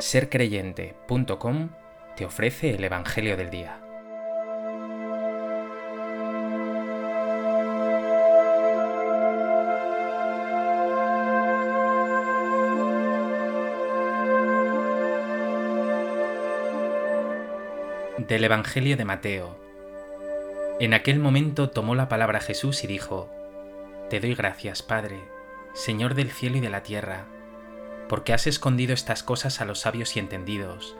sercreyente.com te ofrece el Evangelio del Día. Del Evangelio de Mateo. En aquel momento tomó la palabra Jesús y dijo, Te doy gracias, Padre, Señor del cielo y de la tierra porque has escondido estas cosas a los sabios y entendidos,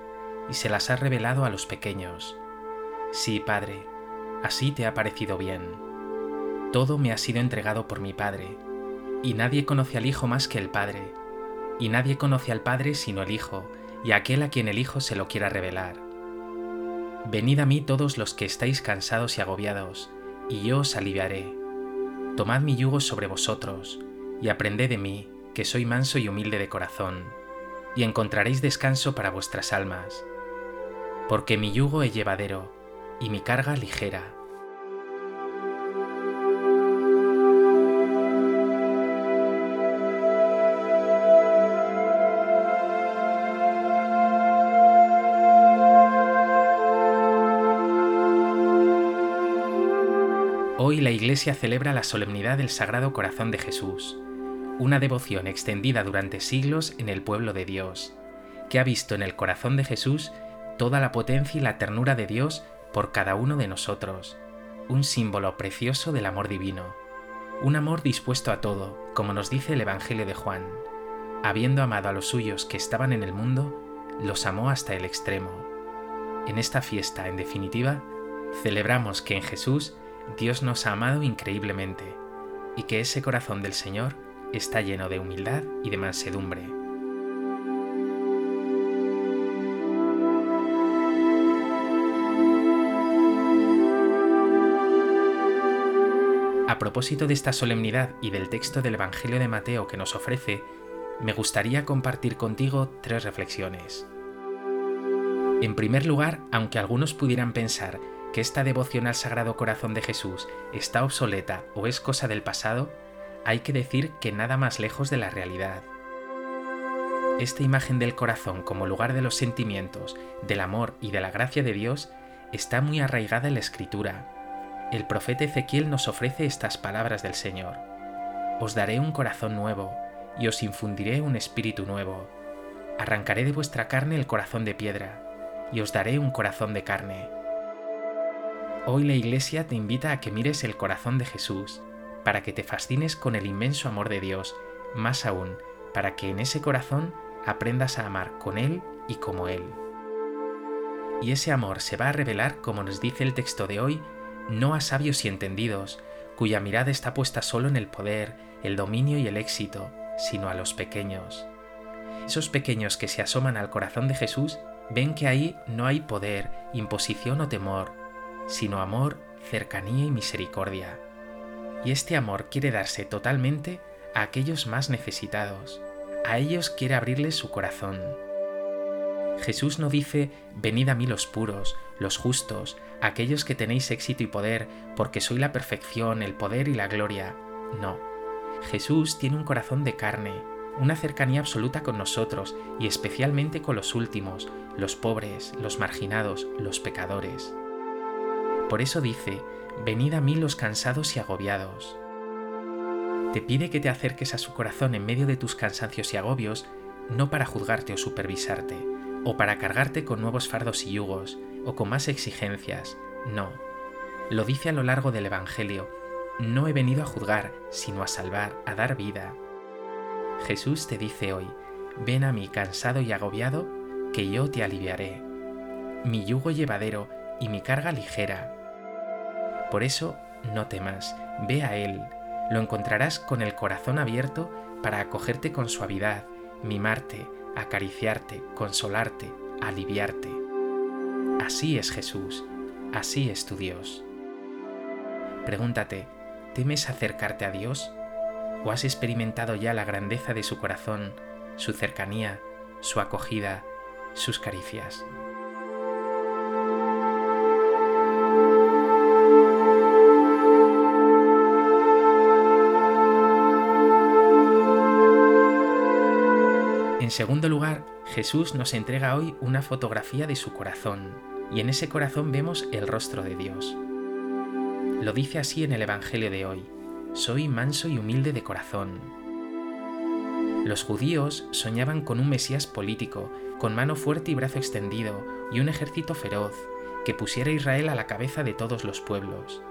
y se las has revelado a los pequeños. Sí, Padre, así te ha parecido bien. Todo me ha sido entregado por mi Padre, y nadie conoce al Hijo más que el Padre, y nadie conoce al Padre sino el Hijo, y aquel a quien el Hijo se lo quiera revelar. Venid a mí todos los que estáis cansados y agobiados, y yo os aliviaré. Tomad mi yugo sobre vosotros, y aprended de mí, que soy manso y humilde de corazón, y encontraréis descanso para vuestras almas, porque mi yugo es llevadero y mi carga ligera. Hoy la Iglesia celebra la solemnidad del Sagrado Corazón de Jesús, una devoción extendida durante siglos en el pueblo de Dios, que ha visto en el corazón de Jesús toda la potencia y la ternura de Dios por cada uno de nosotros, un símbolo precioso del amor divino, un amor dispuesto a todo, como nos dice el Evangelio de Juan. Habiendo amado a los suyos que estaban en el mundo, los amó hasta el extremo. En esta fiesta, en definitiva, celebramos que en Jesús Dios nos ha amado increíblemente y que ese corazón del Señor está lleno de humildad y de mansedumbre. A propósito de esta solemnidad y del texto del Evangelio de Mateo que nos ofrece, me gustaría compartir contigo tres reflexiones. En primer lugar, aunque algunos pudieran pensar que esta devoción al Sagrado Corazón de Jesús está obsoleta o es cosa del pasado, hay que decir que nada más lejos de la realidad. Esta imagen del corazón como lugar de los sentimientos, del amor y de la gracia de Dios está muy arraigada en la escritura. El profeta Ezequiel nos ofrece estas palabras del Señor. Os daré un corazón nuevo y os infundiré un espíritu nuevo. Arrancaré de vuestra carne el corazón de piedra y os daré un corazón de carne. Hoy la Iglesia te invita a que mires el corazón de Jesús, para que te fascines con el inmenso amor de Dios, más aún, para que en ese corazón aprendas a amar con Él y como Él. Y ese amor se va a revelar, como nos dice el texto de hoy, no a sabios y entendidos, cuya mirada está puesta solo en el poder, el dominio y el éxito, sino a los pequeños. Esos pequeños que se asoman al corazón de Jesús ven que ahí no hay poder, imposición o temor, sino amor, cercanía y misericordia y este amor quiere darse totalmente a aquellos más necesitados. A ellos quiere abrirles su corazón. Jesús no dice, venid a mí los puros, los justos, aquellos que tenéis éxito y poder, porque soy la perfección, el poder y la gloria. No. Jesús tiene un corazón de carne, una cercanía absoluta con nosotros y especialmente con los últimos, los pobres, los marginados, los pecadores. Por eso dice, Venid a mí los cansados y agobiados. Te pide que te acerques a su corazón en medio de tus cansancios y agobios, no para juzgarte o supervisarte, o para cargarte con nuevos fardos y yugos, o con más exigencias, no. Lo dice a lo largo del Evangelio, no he venido a juzgar, sino a salvar, a dar vida. Jesús te dice hoy, ven a mí cansado y agobiado, que yo te aliviaré. Mi yugo llevadero y mi carga ligera, por eso, no temas, ve a Él, lo encontrarás con el corazón abierto para acogerte con suavidad, mimarte, acariciarte, consolarte, aliviarte. Así es Jesús, así es tu Dios. Pregúntate, ¿temes acercarte a Dios? ¿O has experimentado ya la grandeza de su corazón, su cercanía, su acogida, sus caricias? En segundo lugar, Jesús nos entrega hoy una fotografía de su corazón, y en ese corazón vemos el rostro de Dios. Lo dice así en el Evangelio de hoy, soy manso y humilde de corazón. Los judíos soñaban con un Mesías político, con mano fuerte y brazo extendido, y un ejército feroz, que pusiera a Israel a la cabeza de todos los pueblos.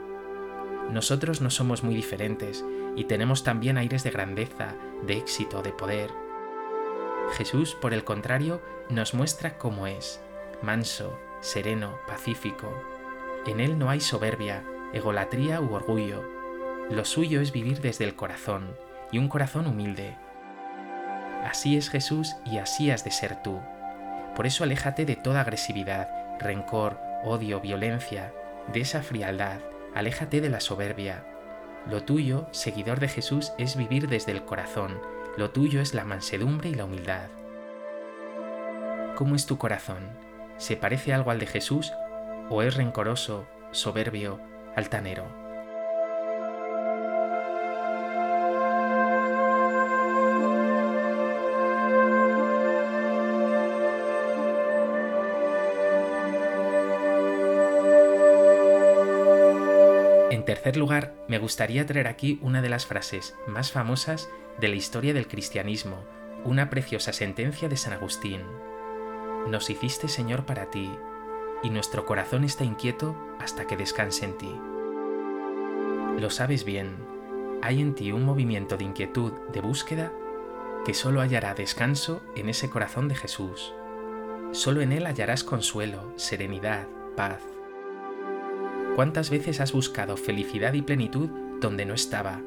Nosotros no somos muy diferentes, y tenemos también aires de grandeza, de éxito, de poder. Jesús, por el contrario, nos muestra cómo es, manso, sereno, pacífico. En él no hay soberbia, egolatría u orgullo. Lo suyo es vivir desde el corazón, y un corazón humilde. Así es Jesús y así has de ser tú. Por eso aléjate de toda agresividad, rencor, odio, violencia, de esa frialdad, aléjate de la soberbia. Lo tuyo, seguidor de Jesús, es vivir desde el corazón, lo tuyo es la mansedumbre y la humildad. ¿Cómo es tu corazón? ¿Se parece algo al de Jesús o es rencoroso, soberbio, altanero? Tercer lugar, me gustaría traer aquí una de las frases más famosas de la historia del cristianismo, una preciosa sentencia de San Agustín. Nos hiciste Señor para ti, y nuestro corazón está inquieto hasta que descanse en ti. Lo sabes bien, hay en ti un movimiento de inquietud, de búsqueda, que solo hallará descanso en ese corazón de Jesús. Solo en él hallarás consuelo, serenidad, paz. ¿Cuántas veces has buscado felicidad y plenitud donde no estaba,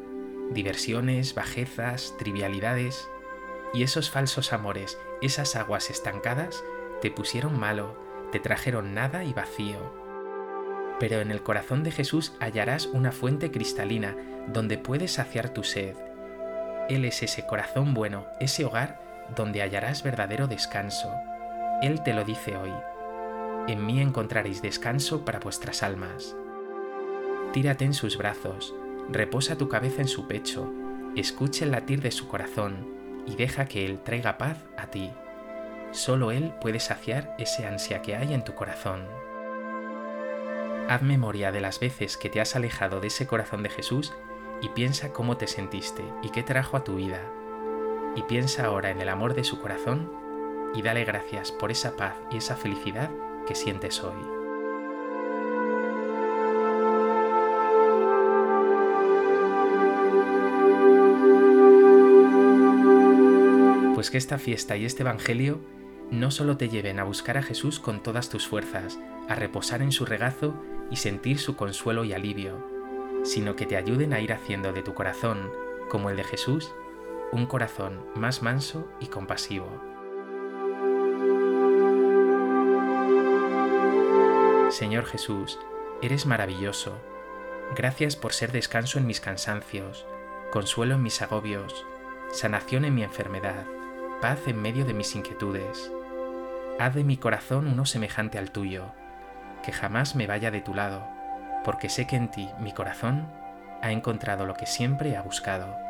diversiones, bajezas, trivialidades, y esos falsos amores, esas aguas estancadas, te pusieron malo, te trajeron nada y vacío. Pero en el corazón de Jesús hallarás una fuente cristalina donde puedes saciar tu sed. Él es ese corazón bueno, ese hogar donde hallarás verdadero descanso. Él te lo dice hoy. En mí encontraréis descanso para vuestras almas. Tírate en sus brazos, reposa tu cabeza en su pecho, escucha el latir de su corazón y deja que Él traiga paz a ti. Solo Él puede saciar ese ansia que hay en tu corazón. Haz memoria de las veces que te has alejado de ese corazón de Jesús y piensa cómo te sentiste y qué trajo a tu vida. Y piensa ahora en el amor de su corazón y dale gracias por esa paz y esa felicidad que sientes hoy. Pues que esta fiesta y este Evangelio no solo te lleven a buscar a Jesús con todas tus fuerzas, a reposar en su regazo y sentir su consuelo y alivio, sino que te ayuden a ir haciendo de tu corazón, como el de Jesús, un corazón más manso y compasivo. Señor Jesús, eres maravilloso. Gracias por ser descanso en mis cansancios, consuelo en mis agobios, sanación en mi enfermedad paz en medio de mis inquietudes. Haz de mi corazón uno semejante al tuyo, que jamás me vaya de tu lado, porque sé que en ti mi corazón ha encontrado lo que siempre ha buscado